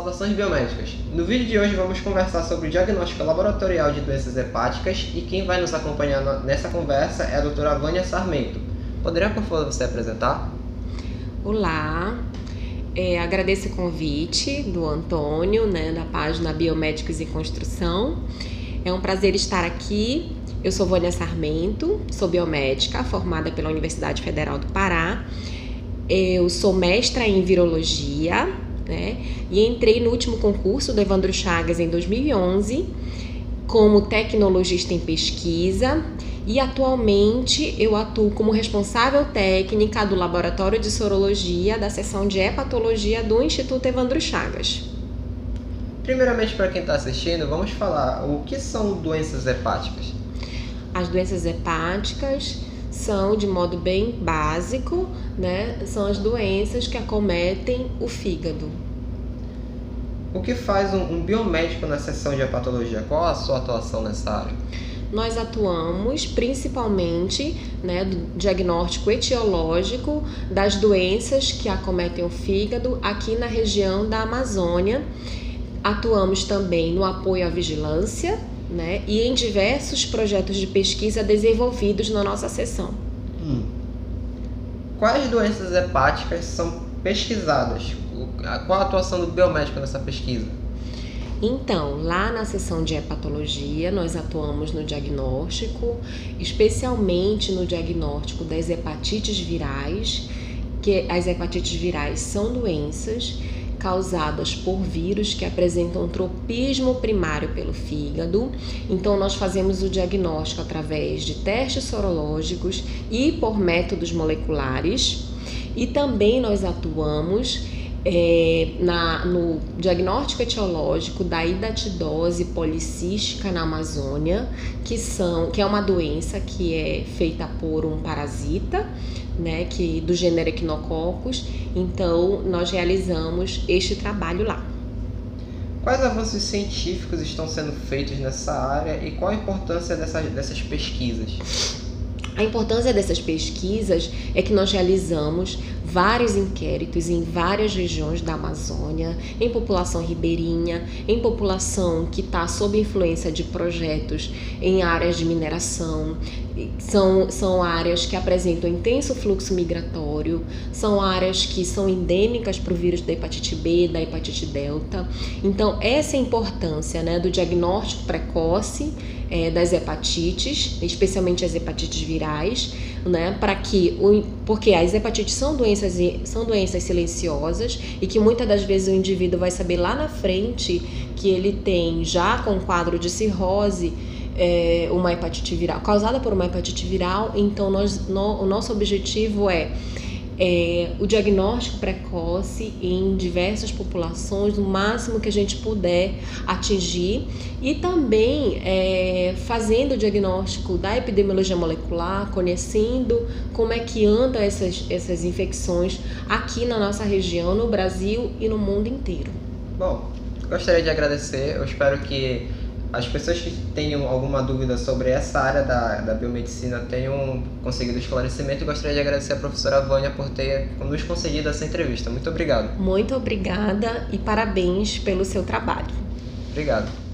Saudações biomédicas. No vídeo de hoje vamos conversar sobre o diagnóstico laboratorial de doenças hepáticas e quem vai nos acompanhar nessa conversa é a doutora Vânia Sarmento. Poderia, por favor, você apresentar? Olá, é, agradeço o convite do Antônio, né, da página Biomédicos em Construção. É um prazer estar aqui. Eu sou Vânia Sarmento, sou biomédica, formada pela Universidade Federal do Pará. Eu sou mestra em virologia né? E entrei no último concurso do Evandro Chagas em 2011 como tecnologista em pesquisa e atualmente eu atuo como responsável técnica do Laboratório de Sorologia da seção de hepatologia do Instituto Evandro Chagas. Primeiramente, para quem está assistindo, vamos falar o que são doenças hepáticas. As doenças hepáticas são, de modo bem básico, né, são as doenças que acometem o fígado. O que faz um, um biomédico na seção de hepatologia? Qual a sua atuação nessa área? nós atuamos principalmente né, do diagnóstico etiológico das doenças que acometem o fígado aqui na região da Amazônia. Atuamos também no apoio à vigilância né, e em diversos projetos de pesquisa desenvolvidos na nossa seção. Hum. Quais doenças hepáticas são pesquisadas? Qual a atuação do biomédico nessa pesquisa? Então, lá na seção de hepatologia, nós atuamos no diagnóstico, especialmente no diagnóstico das hepatites virais, que as hepatites virais são doenças causadas por vírus que apresentam tropismo primário pelo fígado. Então, nós fazemos o diagnóstico através de testes sorológicos e por métodos moleculares. E também nós atuamos é, na, no diagnóstico etiológico da hidatidose policística na Amazônia, que, são, que é uma doença que é feita por um parasita, né, que do gênero Echinococcus. Então, nós realizamos este trabalho lá. Quais avanços científicos estão sendo feitos nessa área e qual a importância dessas, dessas pesquisas? A importância dessas pesquisas é que nós realizamos vários inquéritos em várias regiões da Amazônia, em população ribeirinha, em população que está sob influência de projetos em áreas de mineração. São, são áreas que apresentam intenso fluxo migratório, são áreas que são endêmicas para o vírus da hepatite B, da hepatite delta. Então, essa é a importância né, do diagnóstico precoce é, das hepatites, especialmente as hepatites virais, né, para que o, porque as hepatites são doenças são doenças silenciosas e que muitas das vezes o indivíduo vai saber lá na frente que ele tem já com quadro de cirrose é, uma hepatite viral causada por uma hepatite viral, então nós, no, o nosso objetivo é é, o diagnóstico precoce em diversas populações, no máximo que a gente puder atingir, e também é, fazendo o diagnóstico da epidemiologia molecular, conhecendo como é que andam essas, essas infecções aqui na nossa região, no Brasil e no mundo inteiro. Bom, gostaria de agradecer, eu espero que as pessoas que tenham alguma dúvida sobre essa área da, da biomedicina tenham conseguido esclarecimento e gostaria de agradecer a professora Vânia por ter nos concedido essa entrevista. Muito obrigado. Muito obrigada e parabéns pelo seu trabalho. Obrigado.